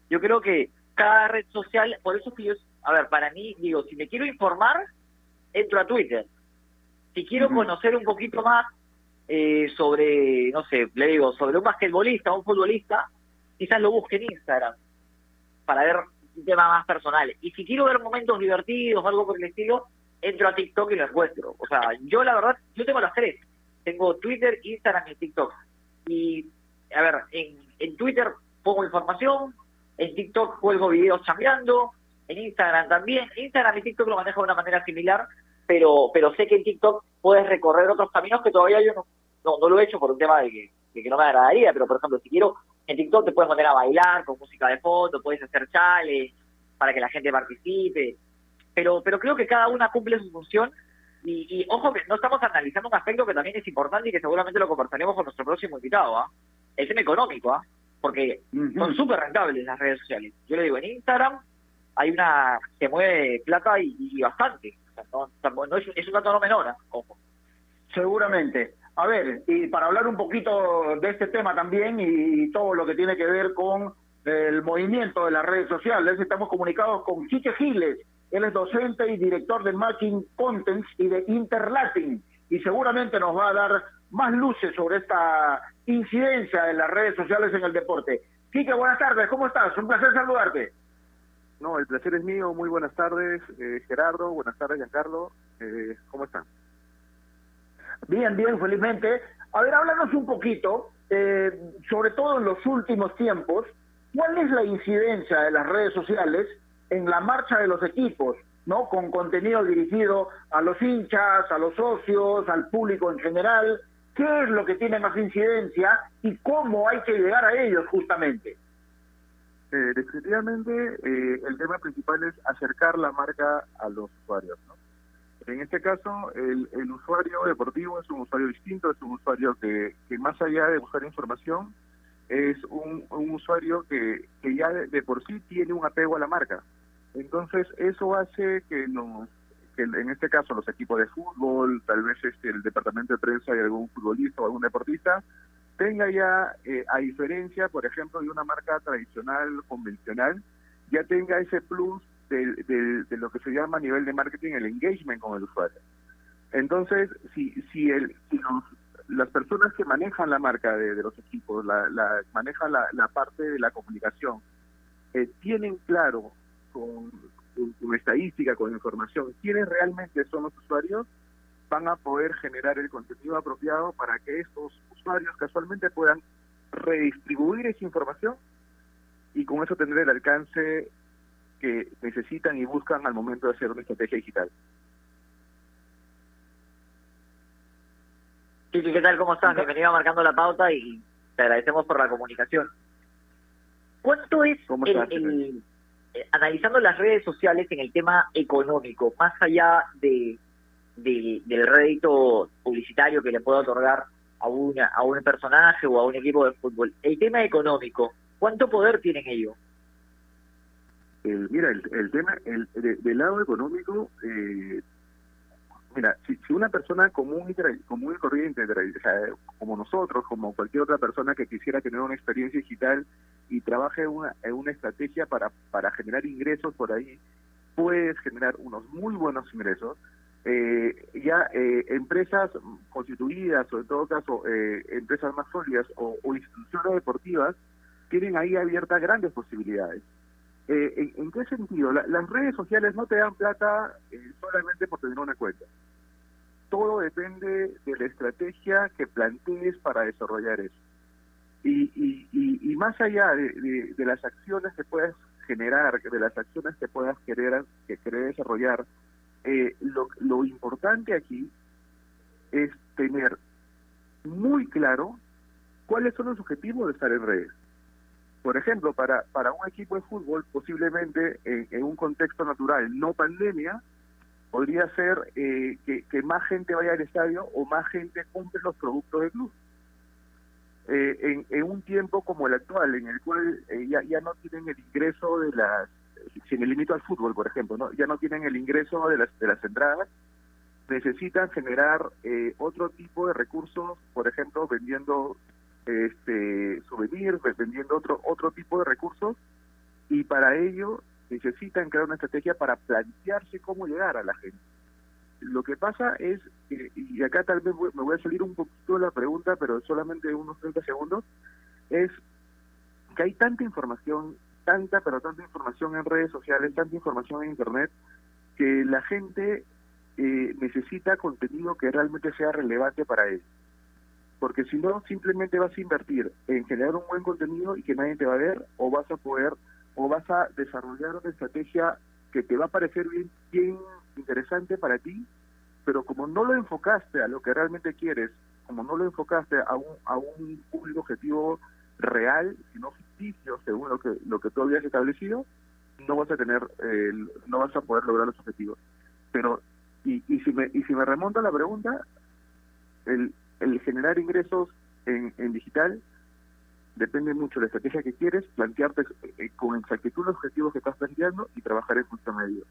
Yo creo que cada red social, por eso que yo, a ver, para mí, digo, si me quiero informar, entro a Twitter. Si quiero conocer un poquito más eh, sobre, no sé, le digo, sobre un basquetbolista, un futbolista, quizás lo busque en Instagram para ver un tema más personal. Y si quiero ver momentos divertidos o algo por el estilo, entro a TikTok y lo encuentro. O sea, yo la verdad, yo tengo las tres. Tengo Twitter, Instagram y TikTok. Y, a ver, en, en Twitter pongo información, en TikTok juego videos chambeando, en Instagram también. Instagram y TikTok lo manejo de una manera similar, pero pero sé que en TikTok puedes recorrer otros caminos que todavía yo no, no, no lo he hecho por un tema de que, de que no me agradaría, pero por ejemplo, si quiero, en TikTok te puedes poner a bailar con música de fondo, puedes hacer chales para que la gente participe, pero pero creo que cada una cumple su función y, y ojo que no estamos analizando un aspecto que también es importante y que seguramente lo conversaremos con nuestro próximo invitado, ¿ah? el tema económico, ¿ah? porque son súper rentables las redes sociales. Yo le digo, en Instagram hay una, se mueve plata y, y bastante. O sea, no, es, es un dato no menor, ¿ah? ojo. Seguramente. A ver, y para hablar un poquito de este tema también y, todo lo que tiene que ver con el movimiento de las redes sociales, estamos comunicados con Quique Giles. Él es docente y director de Matching Contents y de Interlatin y seguramente nos va a dar más luces sobre esta incidencia de las redes sociales en el deporte. Quique, buenas tardes, ¿cómo estás? Un placer saludarte. No, el placer es mío. Muy buenas tardes, eh, Gerardo. Buenas tardes, Giancarlo. Eh, ¿Cómo están? Bien, bien, felizmente. A ver, háblanos un poquito, eh, sobre todo en los últimos tiempos, ¿cuál es la incidencia de las redes sociales en la marcha de los equipos, ¿no? Con contenido dirigido a los hinchas, a los socios, al público en general. ¿Qué es lo que tiene más incidencia y cómo hay que llegar a ellos justamente? Eh, definitivamente, eh, el tema principal es acercar la marca a los usuarios. ¿no? En este caso, el, usuario deportivo es un usuario distinto, es un usuario que, que más allá de buscar información, es un, un usuario que, que ya de, de por sí tiene un apego a la marca. Entonces, eso hace que nos que en este caso los equipos de fútbol, tal vez este el departamento de prensa de algún futbolista o algún deportista, tenga ya, eh, a diferencia, por ejemplo, de una marca tradicional, convencional, ya tenga ese plus de, de- lo que se llama a nivel de marketing el engagement con el usuario. Entonces, si, si, el, si los- las personas que manejan la marca de, los equipos, la, la, manejan la, la parte de la comunicación, eh, tienen claro con, con, con estadística, con información, quiénes realmente son los usuarios, van a poder generar el contenido apropiado para que estos usuarios casualmente puedan redistribuir esa información y con eso tener el alcance que necesitan y buscan al momento de hacer una estrategia digital. Kiki, ¿qué tal? ¿Cómo estás? Bienvenido a Marcando la Pauta y te agradecemos por la comunicación. ¿Cuánto es ¿Cómo el- estás, el- eh, analizando las redes sociales en el tema económico, más allá de, de- del rédito publicitario que le pueda otorgar a, una, a un personaje o a un equipo de fútbol, el tema económico, ¿cuánto poder tienen ellos? Mira, el, tema, el, de- del lado económico, eh, mira, si, si una persona común y, común y corriente, como nosotros, como cualquier otra persona que quisiera tener una experiencia digital y trabaje en una, en una estrategia para, para generar ingresos por ahí, puedes generar unos muy buenos ingresos. Eh, ya eh, empresas constituidas, o en todo caso, eh, empresas más sólidas o, o instituciones deportivas, tienen ahí abiertas grandes posibilidades. Eh, ¿en, qué sentido? La- las redes sociales no te dan plata eh, solamente por tener una cuenta. Todo depende de la estrategia que plantees para desarrollar eso. Y, y, y, y más allá de, las acciones que puedas generar, de las acciones que puedas querer, que querer desarrollar, eh, lo, lo importante aquí es tener muy claro cuáles son los objetivos de estar en redes. Por ejemplo, para, para un equipo de fútbol, posiblemente en, un contexto natural, no pandemia, podría ser eh, que, más gente vaya al estadio o más gente compre los productos del club. Eh, en, en un tiempo como el actual, en el cual eh, ya, ya no tienen el ingreso de las, si me limito al fútbol, por ejemplo, ¿no? ya no tienen el ingreso de las, de las entradas, necesitan generar eh, otro tipo de recursos, por ejemplo, vendiendo este souvenirs, ve- vendiendo otro otro tipo de recursos y para ello necesitan crear una estrategia para plantearse cómo llegar a la gente. Lo que pasa es, y acá tal vez me voy a salir un poquito de la pregunta, pero solamente unos 30 segundos, es que hay tanta información, tanta, pero tanta información en redes sociales, tanta información en Internet, que la gente eh, necesita contenido que realmente sea relevante para él. Porque si no, simplemente vas a invertir en generar un buen contenido y que nadie te va a ver, o vas a poder, o vas a desarrollar una estrategia que te va a parecer bien, bien interesante para ti, pero como no lo enfocaste a lo que realmente quieres, como no lo enfocaste a un, a un público objetivo real, sino ficticio, según lo que, lo que tú habías establecido, no vas a tener, eh, no vas a poder lograr los objetivos. Pero, y, y si me, y si me remonto a la pregunta, el, el generar ingresos en, digital depende mucho de la estrategia que quieres, plantearte eh, con exactitud los objetivos que estás planteando y trabajar en función de ello.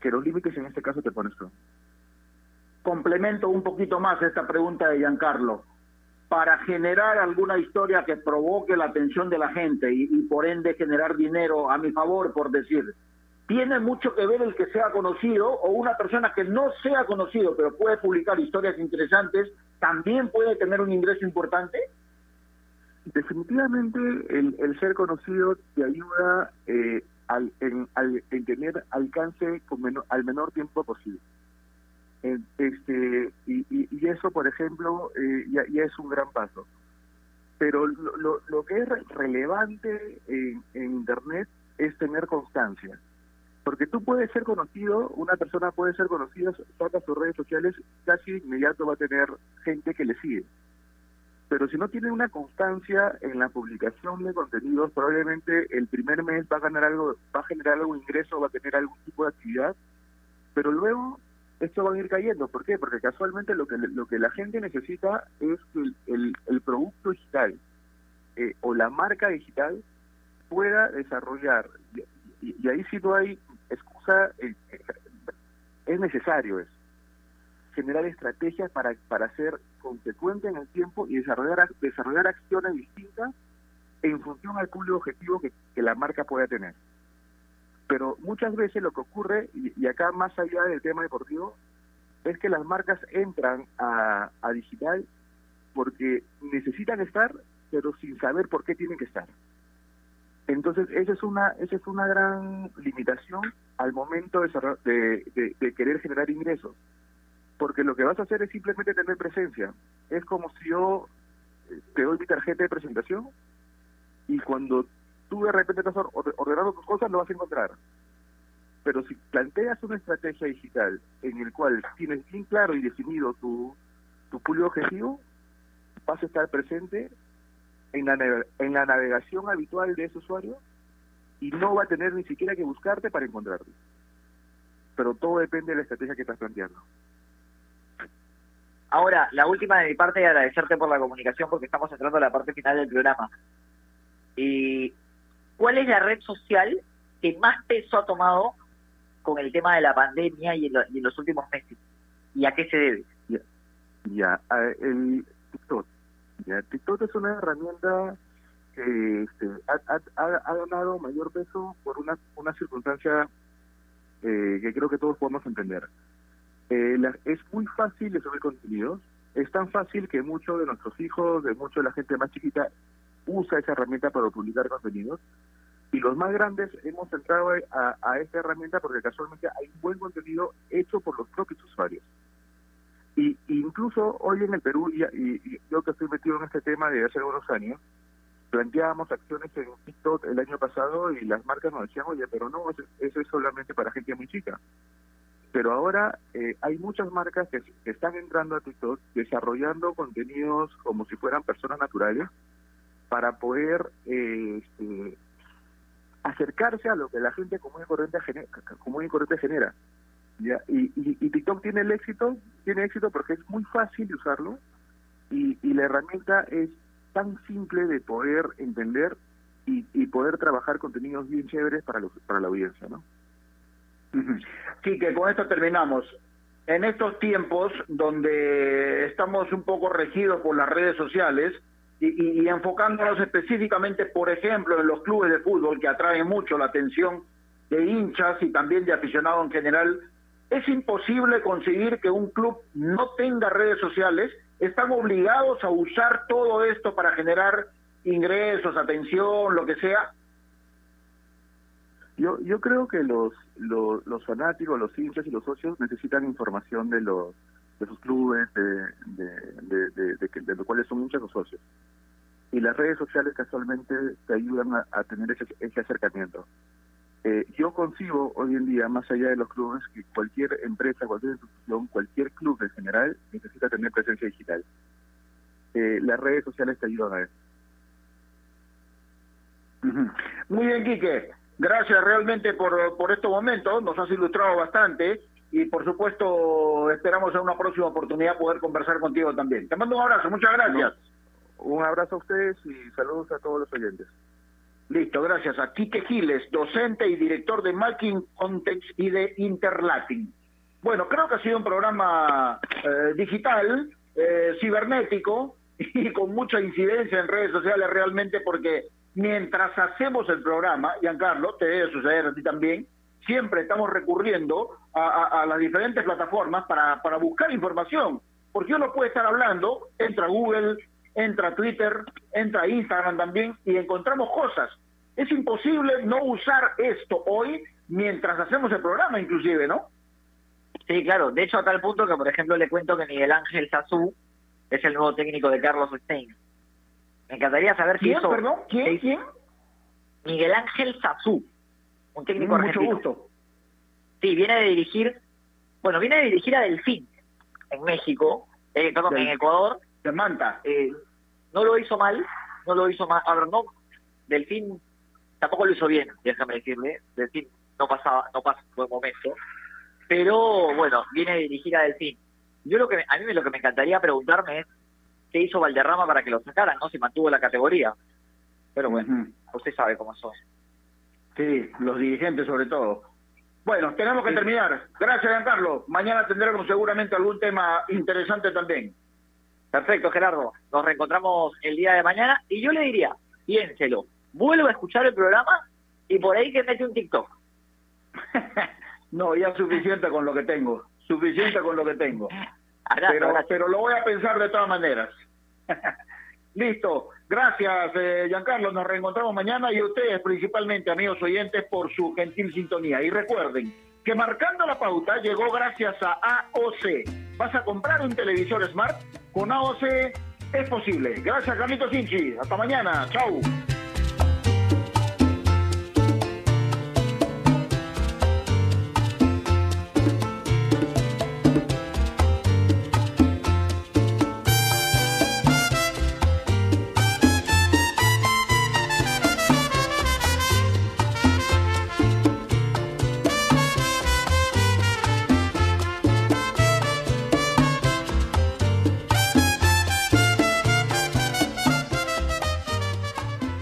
Que los límites en este caso te pones tú. Complemento un poquito más esta pregunta de Giancarlo. Para generar alguna historia que provoque la atención de la gente y por ende generar dinero a mi favor, por decir, ¿tiene mucho que ver el que sea conocido o una persona que no sea conocido pero puede publicar historias interesantes también puede tener un ingreso importante? Definitivamente el, el ser conocido te ayuda eh, al, en, al- en tener alcance con menor- al menor tiempo posible. Este y, eso, por ejemplo, eh, ya, es un gran paso. Pero lo, lo, lo que es re- relevante en, en Internet es tener constancia. Porque tú puedes ser conocido, una persona puede ser conocida, saca sus redes sociales, casi de inmediato va a tener gente que le sigue pero si no tiene una constancia en la publicación de contenidos, probablemente el primer mes va a ganar algo, va a generar algún ingreso, va a tener algún tipo de actividad, pero luego esto va a ir cayendo. ¿Por qué? Porque casualmente lo que lo que la gente necesita es que el, el, producto digital eh, o la marca digital pueda desarrollar, y- y ahí sí no hay eh, eh, es necesario eso generar estrategias para, para ser consecuente en el tiempo y desarrollar, desarrollar acciones distintas en función al público objetivo que, que la marca pueda tener. Pero muchas veces lo que ocurre, y, y acá más allá del tema deportivo, es que las marcas entran a, a digital porque necesitan estar, pero sin saber por qué tienen que estar. Entonces, esa es una, esa es una gran limitación al momento de, querer generar ingresos porque lo que vas a hacer es simplemente tener presencia. Es como si yo eh, te doy mi tarjeta de presentación y cuando tú de repente estás or- ordenando tus cosas lo vas a encontrar. Pero si planteas una estrategia digital en el cual tienes bien claro y definido tu, tu público objetivo, vas a estar presente en la, en la navegación habitual de ese usuario y no va a tener ni siquiera que buscarte para encontrarte. Pero todo depende de la estrategia que estás planteando. Ahora, la última de mi parte y agradecerte por la comunicación porque estamos entrando a la parte final del programa. Y ¿Cuál es la red social que más peso ha tomado con el tema de la pandemia y en, lo- y en los últimos meses? ¿Y a qué se debe? Ya, ya a- el TikTok. TikTok es una herramienta que este, ha, ha- ganado mayor peso por una, una circunstancia eh, que creo que todos podemos entender. Eh, es muy fácil de subir contenidos. Es tan fácil que muchos de nuestros hijos, de mucha de la gente más chiquita, usa esa herramienta para publicar contenidos. Y los más grandes hemos entrado a, a esta herramienta porque casualmente hay un buen contenido hecho por los propios usuarios. Y incluso hoy en el Perú, y, y- yo que estoy metido en este tema desde hace algunos años, planteábamos acciones en TikTok el año pasado y las marcas nos decían, oye, pero no, eso, es solamente para gente muy chica. Pero ahora eh, hay muchas marcas que, están entrando a TikTok desarrollando contenidos como si fueran personas naturales para poder eh, este, acercarse a lo que la gente común corriente. Común y corriente genera. ¿Ya? Y, y, TikTok tiene el éxito, tiene éxito porque es muy fácil de usarlo y, y la herramienta es tan simple de poder entender y, y poder trabajar contenidos bien chéveres para, los, para la audiencia, ¿no? Sí, que con esto terminamos. En estos tiempos donde estamos un poco regidos por las redes sociales y, y- y enfocándonos específicamente, por ejemplo, en los clubes de fútbol que atraen mucho la atención de hinchas y también de aficionados en general, es imposible conseguir que un club no tenga redes sociales, están obligados a usar todo esto para generar ingresos, atención, lo que sea. Yo, yo creo que los, los, los fanáticos, los hinchas y los socios necesitan información de los de sus clubes, de, los cuales son hinchas o socios. Y las redes sociales casualmente te ayudan a, a tener ese, ese acercamiento. Eh, yo concibo hoy en día, más allá de los clubes, que cualquier empresa, cualquier institución, cualquier club en general necesita tener presencia digital. Eh, las redes sociales te ayudan a eso. Muy bien, Quique. Gracias realmente por, por estos momentos. Nos has ilustrado bastante y, por supuesto, esperamos en una próxima oportunidad poder conversar contigo también. Te mando un abrazo. Muchas gracias. Un abrazo a ustedes y saludos a todos los oyentes. Listo, gracias a Quique Giles, docente y director de Marketing Context y de Interlatin. Bueno, creo que ha sido un programa eh, digital, eh, cibernético y con mucha incidencia en redes sociales realmente porque mientras hacemos el programa, Giancarlo, te debe suceder a ti también, siempre estamos recurriendo a las diferentes plataformas para, para buscar información, porque uno puede estar hablando, entra a Google, entra a Twitter, entra a Instagram también y encontramos cosas. Es imposible no usar esto hoy mientras hacemos el programa inclusive, ¿no? Sí, claro. De hecho, a tal punto que, por ejemplo, le cuento que Miguel Ángel Sazú es el nuevo técnico de Carlos Stein. Me encantaría saber si ¿Quién, perdón? ¿Quién? ¿Quién? Miguel Ángel Sazú, un técnico Mucho argentino. gusto. Sí, viene de dirigir, bueno, viene de dirigir a Delfín en México, eh, perdón, en Ecuador. Manta. Eh, no lo hizo mal, no lo hizo mal. Ahora, no, Delfín tampoco lo hizo bien, déjame decirle. Delfín no pasaba, no pasa un buen momento. Pero bueno, viene a dirigir a Delfín. Yo lo que me- a mí me- lo que me encantaría preguntarme es qué hizo Valderrama para que lo sacaran, ¿no? Si mantuvo la categoría. Pero bueno, usted sabe cómo son. Sí, los dirigentes sobre todo. Bueno, tenemos que terminar. Gracias, Giancarlo. Mañana tendremos seguramente algún tema interesante también. Perfecto, Gerardo. Nos reencontramos el día de mañana y yo le diría, piénselo, vuelvo a escuchar el programa y por ahí que mete un TikTok. No, ya suficiente con lo que tengo. Suficiente con lo que tengo. Pero, pero lo voy a pensar de todas maneras. Listo. Gracias, eh, Giancarlo. Nos reencontramos mañana y ustedes, principalmente, amigos oyentes, por su gentil sintonía. Y recuerden que marcando la pauta llegó gracias a AOC. ¿Vas a comprar un televisor Smart? Con AOC es posible. Gracias, Carlitos Sinchi. Hasta mañana. Chau.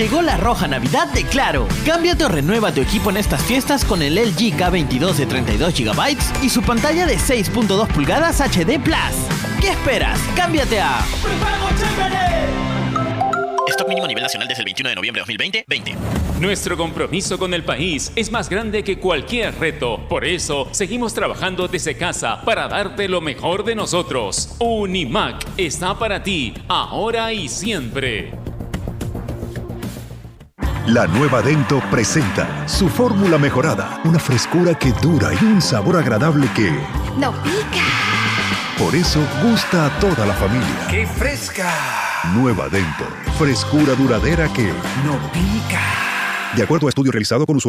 Llegó la roja Navidad de Claro. Cámbiate o renueva tu equipo en estas fiestas con el LG K22 de 32 GB y su pantalla de 6.2 pulgadas HD Plus. ¿Qué esperas? Cámbiate a Stock mínimo a nivel nacional desde el 21 de noviembre de 2020, 20. Nuestro compromiso con el país es más grande que cualquier reto. Por eso, seguimos trabajando desde casa para darte lo mejor de nosotros. Unimac está para ti, ahora y siempre. La nueva Dento presenta su fórmula mejorada, una frescura que dura y un sabor agradable que, ¡No pica! por eso, gusta a toda la familia. ¡Qué fresca! Nueva Dento, frescura duradera que, ¡No pica! de acuerdo a estudio realizado con usuarios